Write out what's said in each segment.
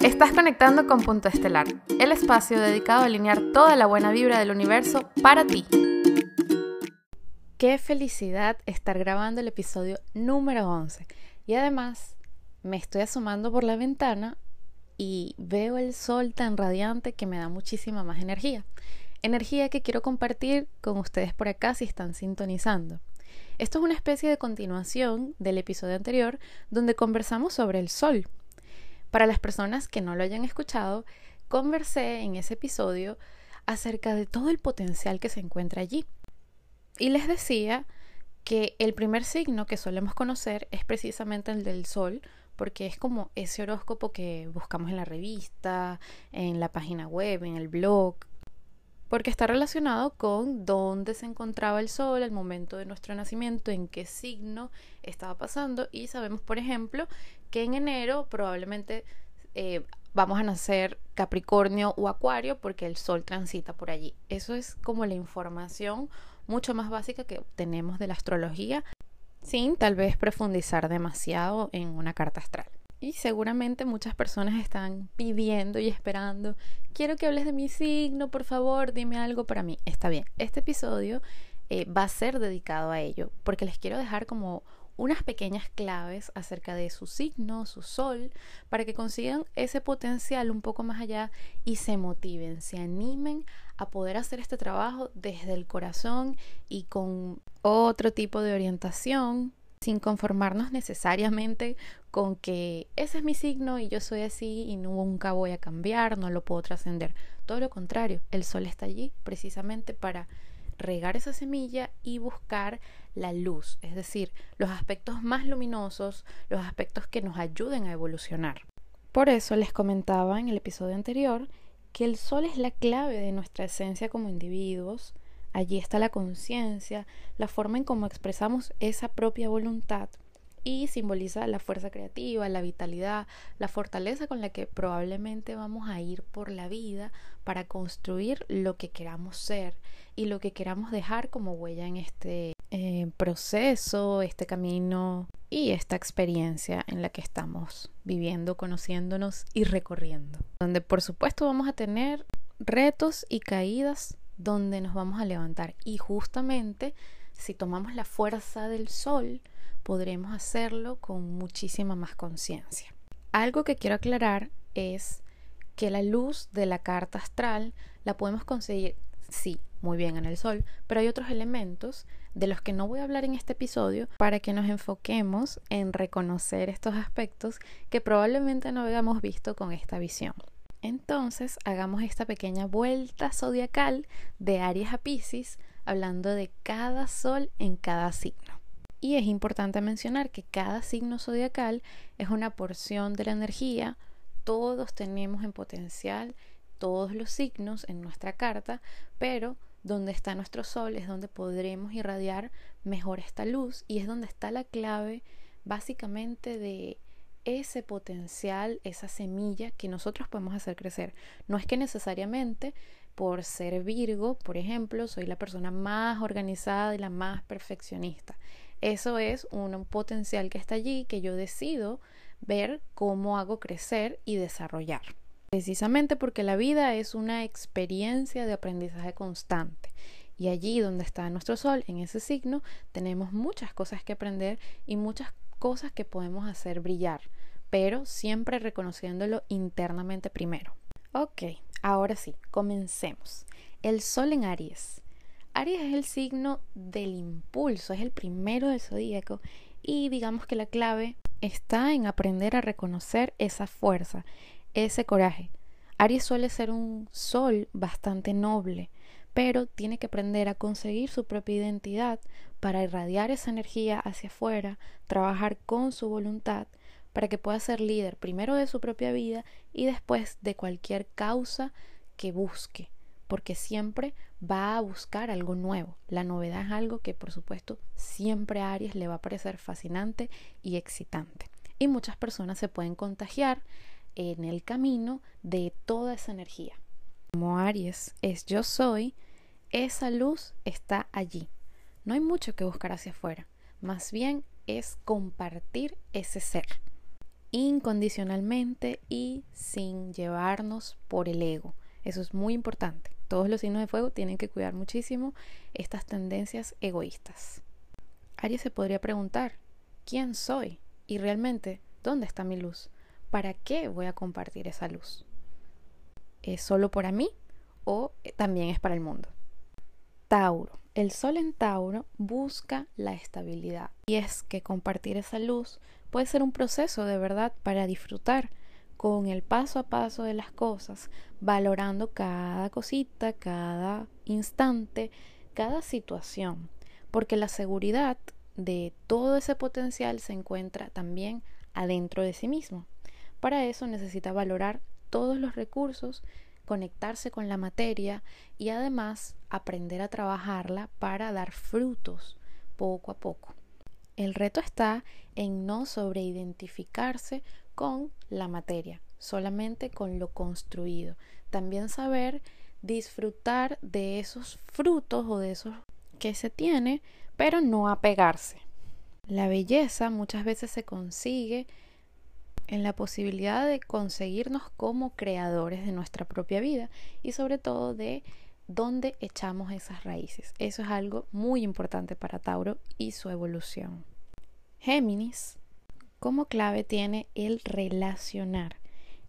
Estás conectando con Punto Estelar, el espacio dedicado a alinear toda la buena vibra del universo para ti. Qué felicidad estar grabando el episodio número 11. Y además me estoy asomando por la ventana y veo el sol tan radiante que me da muchísima más energía. Energía que quiero compartir con ustedes por acá si están sintonizando. Esto es una especie de continuación del episodio anterior donde conversamos sobre el sol. Para las personas que no lo hayan escuchado, conversé en ese episodio acerca de todo el potencial que se encuentra allí. Y les decía que el primer signo que solemos conocer es precisamente el del sol, porque es como ese horóscopo que buscamos en la revista, en la página web, en el blog, porque está relacionado con dónde se encontraba el sol al momento de nuestro nacimiento, en qué signo estaba pasando y sabemos, por ejemplo, que en enero probablemente eh, vamos a nacer Capricornio o Acuario porque el sol transita por allí. Eso es como la información mucho más básica que tenemos de la astrología sin tal vez profundizar demasiado en una carta astral. Y seguramente muchas personas están pidiendo y esperando, quiero que hables de mi signo, por favor, dime algo para mí. Está bien, este episodio eh, va a ser dedicado a ello, porque les quiero dejar como unas pequeñas claves acerca de su signo, su sol, para que consigan ese potencial un poco más allá y se motiven, se animen a poder hacer este trabajo desde el corazón y con otro tipo de orientación sin conformarnos necesariamente con que ese es mi signo y yo soy así y nunca voy a cambiar, no lo puedo trascender. Todo lo contrario, el sol está allí precisamente para regar esa semilla y buscar la luz, es decir, los aspectos más luminosos, los aspectos que nos ayuden a evolucionar. Por eso les comentaba en el episodio anterior que el sol es la clave de nuestra esencia como individuos, Allí está la conciencia, la forma en cómo expresamos esa propia voluntad y simboliza la fuerza creativa, la vitalidad, la fortaleza con la que probablemente vamos a ir por la vida para construir lo que queramos ser y lo que queramos dejar como huella en este eh, proceso, este camino y esta experiencia en la que estamos viviendo, conociéndonos y recorriendo. Donde por supuesto vamos a tener retos y caídas donde nos vamos a levantar. Y justamente si tomamos la fuerza del sol, podremos hacerlo con muchísima más conciencia. Algo que quiero aclarar es que la luz de la carta astral la podemos conseguir, sí, muy bien en el sol, pero hay otros elementos de los que no voy a hablar en este episodio para que nos enfoquemos en reconocer estos aspectos que probablemente no habíamos visto con esta visión. Entonces, hagamos esta pequeña vuelta zodiacal de Aries a Pisces, hablando de cada sol en cada signo. Y es importante mencionar que cada signo zodiacal es una porción de la energía, todos tenemos en potencial todos los signos en nuestra carta, pero donde está nuestro sol es donde podremos irradiar mejor esta luz y es donde está la clave básicamente de ese potencial, esa semilla que nosotros podemos hacer crecer. No es que necesariamente por ser Virgo, por ejemplo, soy la persona más organizada y la más perfeccionista. Eso es un potencial que está allí que yo decido ver cómo hago crecer y desarrollar. Precisamente porque la vida es una experiencia de aprendizaje constante. Y allí donde está nuestro sol, en ese signo, tenemos muchas cosas que aprender y muchas cosas que podemos hacer brillar, pero siempre reconociéndolo internamente primero. Ok, ahora sí, comencemos. El sol en Aries. Aries es el signo del impulso, es el primero del zodíaco y digamos que la clave está en aprender a reconocer esa fuerza, ese coraje. Aries suele ser un sol bastante noble, pero tiene que aprender a conseguir su propia identidad para irradiar esa energía hacia afuera, trabajar con su voluntad para que pueda ser líder primero de su propia vida y después de cualquier causa que busque, porque siempre va a buscar algo nuevo. La novedad es algo que por supuesto siempre a Aries le va a parecer fascinante y excitante. Y muchas personas se pueden contagiar en el camino de toda esa energía. Como Aries es yo soy, esa luz está allí. No hay mucho que buscar hacia afuera, más bien es compartir ese ser. Incondicionalmente y sin llevarnos por el ego. Eso es muy importante. Todos los signos de fuego tienen que cuidar muchísimo estas tendencias egoístas. Aries se podría preguntar, ¿quién soy? Y realmente, ¿dónde está mi luz? ¿Para qué voy a compartir esa luz? ¿Es solo para mí o también es para el mundo? Tauro. El sol en Tauro busca la estabilidad. Y es que compartir esa luz puede ser un proceso de verdad para disfrutar con el paso a paso de las cosas, valorando cada cosita, cada instante, cada situación, porque la seguridad de todo ese potencial se encuentra también adentro de sí mismo. Para eso necesita valorar todos los recursos, conectarse con la materia y además aprender a trabajarla para dar frutos poco a poco. El reto está en no sobreidentificarse con la materia, solamente con lo construido. También saber disfrutar de esos frutos o de esos que se tiene, pero no apegarse. La belleza muchas veces se consigue en la posibilidad de conseguirnos como creadores de nuestra propia vida y sobre todo de dónde echamos esas raíces. Eso es algo muy importante para Tauro y su evolución. Géminis, como clave tiene el relacionar,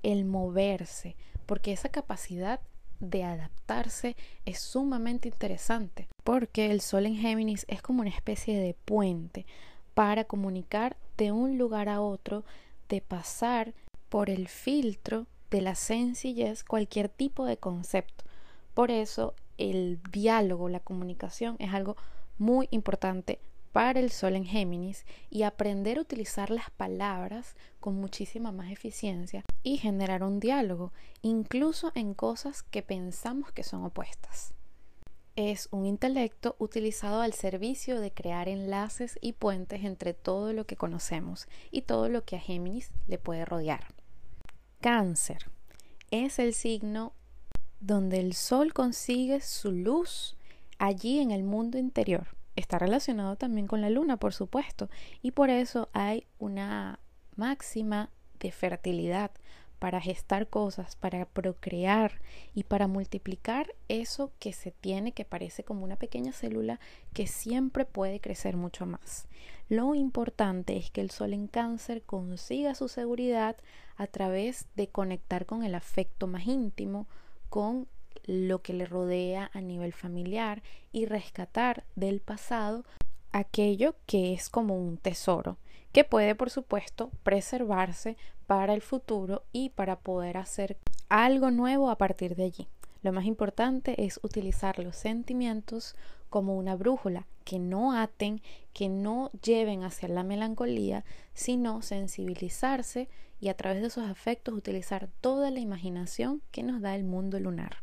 el moverse, porque esa capacidad de adaptarse es sumamente interesante, porque el Sol en Géminis es como una especie de puente para comunicar de un lugar a otro, de pasar por el filtro de la sencillez cualquier tipo de concepto. Por eso el diálogo, la comunicación es algo muy importante para el sol en Géminis y aprender a utilizar las palabras con muchísima más eficiencia y generar un diálogo, incluso en cosas que pensamos que son opuestas. Es un intelecto utilizado al servicio de crear enlaces y puentes entre todo lo que conocemos y todo lo que a Géminis le puede rodear. Cáncer es el signo donde el sol consigue su luz allí en el mundo interior está relacionado también con la luna, por supuesto, y por eso hay una máxima de fertilidad para gestar cosas, para procrear y para multiplicar eso que se tiene que parece como una pequeña célula que siempre puede crecer mucho más. Lo importante es que el sol en cáncer consiga su seguridad a través de conectar con el afecto más íntimo, con lo que le rodea a nivel familiar y rescatar del pasado aquello que es como un tesoro, que puede por supuesto preservarse para el futuro y para poder hacer algo nuevo a partir de allí. Lo más importante es utilizar los sentimientos como una brújula, que no aten, que no lleven hacia la melancolía, sino sensibilizarse y a través de esos afectos utilizar toda la imaginación que nos da el mundo lunar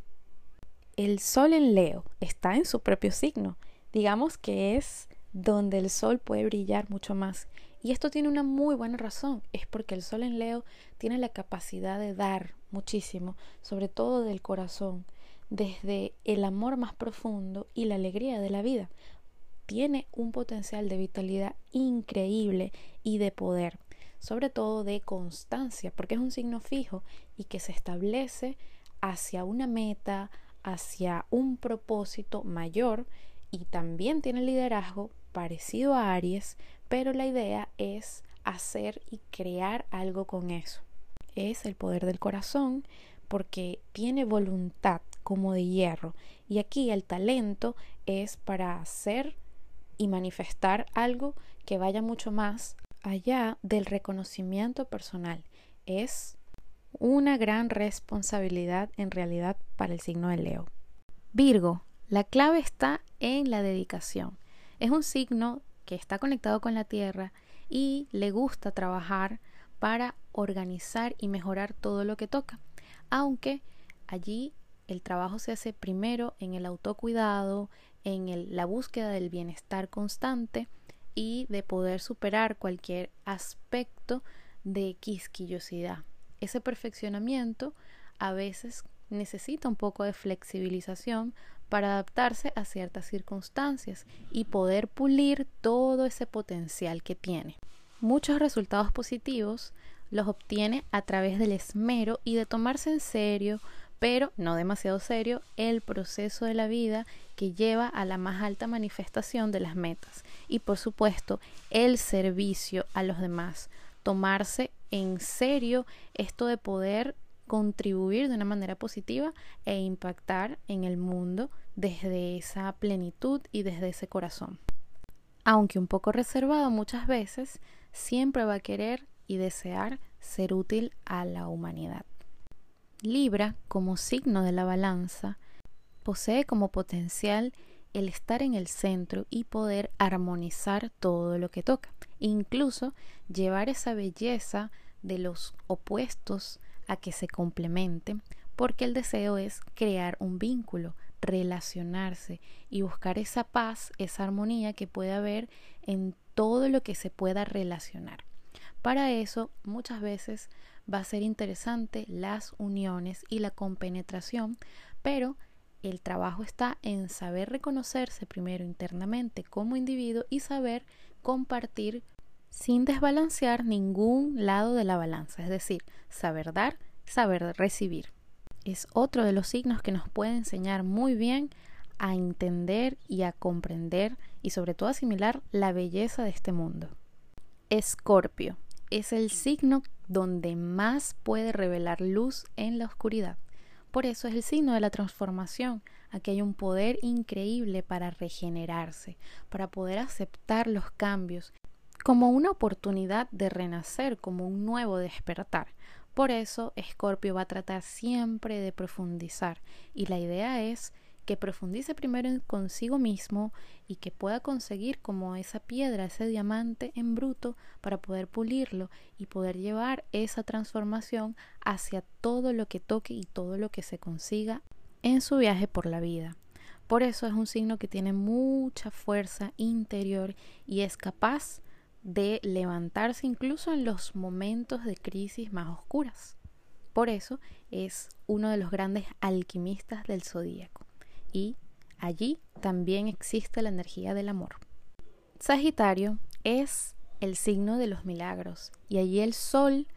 el Sol en Leo está en su propio signo. Digamos que es donde el Sol puede brillar mucho más. Y esto tiene una muy buena razón. Es porque el Sol en Leo tiene la capacidad de dar muchísimo, sobre todo del corazón, desde el amor más profundo y la alegría de la vida. Tiene un potencial de vitalidad increíble y de poder, sobre todo de constancia, porque es un signo fijo y que se establece hacia una meta, hacia un propósito mayor y también tiene liderazgo parecido a Aries, pero la idea es hacer y crear algo con eso. Es el poder del corazón porque tiene voluntad como de hierro y aquí el talento es para hacer y manifestar algo que vaya mucho más allá del reconocimiento personal. Es una gran responsabilidad en realidad para el signo de Leo. Virgo, la clave está en la dedicación. Es un signo que está conectado con la Tierra y le gusta trabajar para organizar y mejorar todo lo que toca, aunque allí el trabajo se hace primero en el autocuidado, en la búsqueda del bienestar constante y de poder superar cualquier aspecto de quisquillosidad. Ese perfeccionamiento a veces necesita un poco de flexibilización para adaptarse a ciertas circunstancias y poder pulir todo ese potencial que tiene. Muchos resultados positivos los obtiene a través del esmero y de tomarse en serio, pero no demasiado serio, el proceso de la vida que lleva a la más alta manifestación de las metas. Y por supuesto, el servicio a los demás. Tomarse en serio esto de poder contribuir de una manera positiva e impactar en el mundo desde esa plenitud y desde ese corazón. Aunque un poco reservado muchas veces, siempre va a querer y desear ser útil a la humanidad. Libra, como signo de la balanza, posee como potencial el estar en el centro y poder armonizar todo lo que toca, incluso llevar esa belleza de los opuestos a que se complementen, porque el deseo es crear un vínculo, relacionarse y buscar esa paz, esa armonía que puede haber en todo lo que se pueda relacionar. Para eso muchas veces va a ser interesante las uniones y la compenetración, pero el trabajo está en saber reconocerse primero internamente como individuo y saber compartir sin desbalancear ningún lado de la balanza, es decir, saber dar, saber recibir. Es otro de los signos que nos puede enseñar muy bien a entender y a comprender y sobre todo asimilar la belleza de este mundo. Escorpio es el signo donde más puede revelar luz en la oscuridad. Por eso es el signo de la transformación. Aquí hay un poder increíble para regenerarse, para poder aceptar los cambios como una oportunidad de renacer, como un nuevo despertar. Por eso Escorpio va a tratar siempre de profundizar y la idea es que profundice primero en consigo mismo y que pueda conseguir como esa piedra, ese diamante en bruto para poder pulirlo y poder llevar esa transformación hacia todo lo que toque y todo lo que se consiga en su viaje por la vida. Por eso es un signo que tiene mucha fuerza interior y es capaz de levantarse incluso en los momentos de crisis más oscuras. Por eso es uno de los grandes alquimistas del zodíaco. Y allí también existe la energía del amor. Sagitario es el signo de los milagros y allí el sol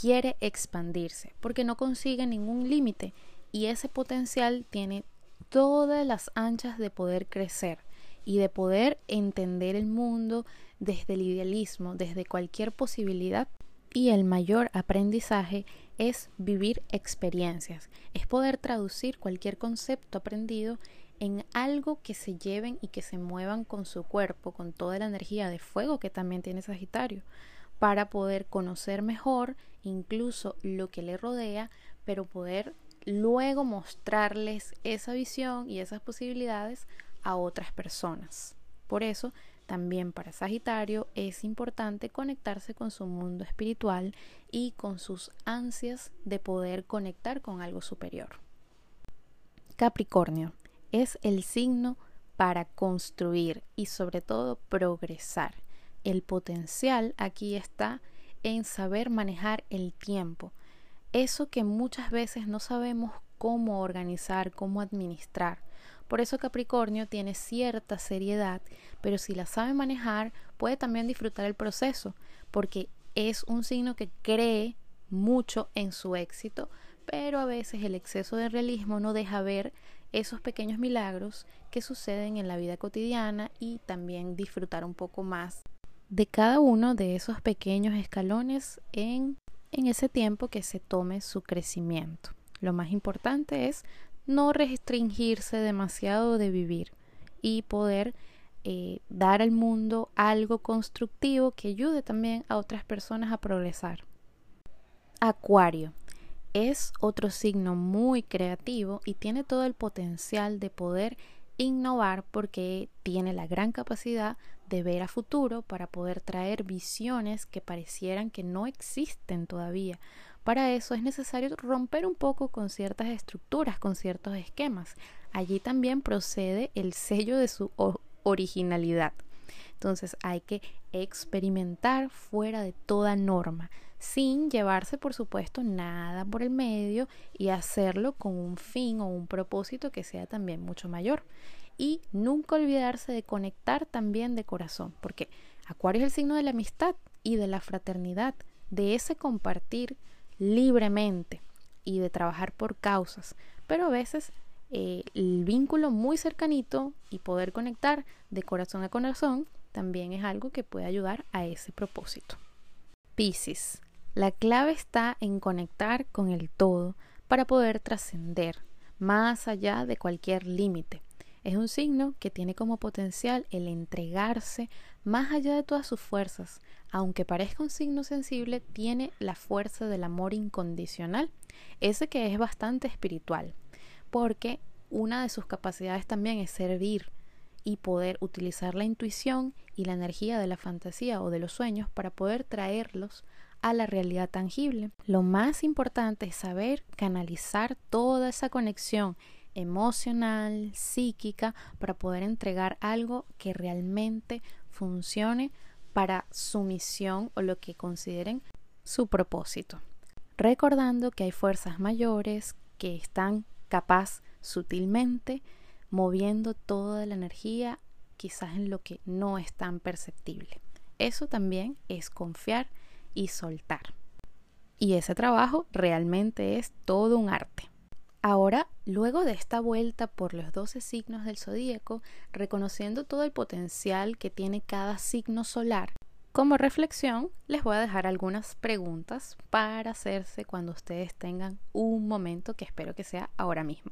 quiere expandirse porque no consigue ningún límite y ese potencial tiene todas las anchas de poder crecer y de poder entender el mundo desde el idealismo, desde cualquier posibilidad. Y el mayor aprendizaje es vivir experiencias, es poder traducir cualquier concepto aprendido en algo que se lleven y que se muevan con su cuerpo, con toda la energía de fuego que también tiene Sagitario, para poder conocer mejor incluso lo que le rodea, pero poder luego mostrarles esa visión y esas posibilidades a otras personas. Por eso, también para Sagitario es importante conectarse con su mundo espiritual y con sus ansias de poder conectar con algo superior. Capricornio es el signo para construir y sobre todo progresar. El potencial aquí está en saber manejar el tiempo. Eso que muchas veces no sabemos cómo organizar, cómo administrar. Por eso Capricornio tiene cierta seriedad, pero si la sabe manejar, puede también disfrutar el proceso, porque es un signo que cree mucho en su éxito, pero a veces el exceso de realismo no deja ver esos pequeños milagros que suceden en la vida cotidiana y también disfrutar un poco más de cada uno de esos pequeños escalones en, en ese tiempo que se tome su crecimiento. Lo más importante es no restringirse demasiado de vivir y poder eh, dar al mundo algo constructivo que ayude también a otras personas a progresar. Acuario es otro signo muy creativo y tiene todo el potencial de poder innovar porque tiene la gran capacidad de ver a futuro para poder traer visiones que parecieran que no existen todavía para eso es necesario romper un poco con ciertas estructuras, con ciertos esquemas. Allí también procede el sello de su originalidad. Entonces hay que experimentar fuera de toda norma, sin llevarse, por supuesto, nada por el medio y hacerlo con un fin o un propósito que sea también mucho mayor. Y nunca olvidarse de conectar también de corazón, porque Acuario es el signo de la amistad y de la fraternidad de ese compartir libremente y de trabajar por causas, pero a veces eh, el vínculo muy cercanito y poder conectar de corazón a corazón también es algo que puede ayudar a ese propósito. Piscis. La clave está en conectar con el todo para poder trascender más allá de cualquier límite. Es un signo que tiene como potencial el entregarse más allá de todas sus fuerzas. Aunque parezca un signo sensible, tiene la fuerza del amor incondicional, ese que es bastante espiritual, porque una de sus capacidades también es servir y poder utilizar la intuición y la energía de la fantasía o de los sueños para poder traerlos a la realidad tangible. Lo más importante es saber canalizar toda esa conexión emocional, psíquica, para poder entregar algo que realmente funcione para su misión o lo que consideren su propósito. Recordando que hay fuerzas mayores que están capaz sutilmente moviendo toda la energía quizás en lo que no es tan perceptible. Eso también es confiar y soltar. Y ese trabajo realmente es todo un arte. Ahora, luego de esta vuelta por los 12 signos del zodíaco, reconociendo todo el potencial que tiene cada signo solar, como reflexión les voy a dejar algunas preguntas para hacerse cuando ustedes tengan un momento que espero que sea ahora mismo.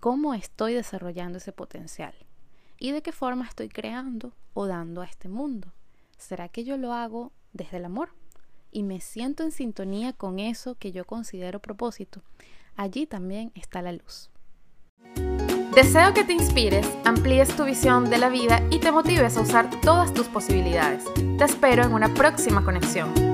¿Cómo estoy desarrollando ese potencial? ¿Y de qué forma estoy creando o dando a este mundo? ¿Será que yo lo hago desde el amor? Y me siento en sintonía con eso que yo considero propósito. Allí también está la luz. Deseo que te inspires, amplíes tu visión de la vida y te motives a usar todas tus posibilidades. Te espero en una próxima conexión.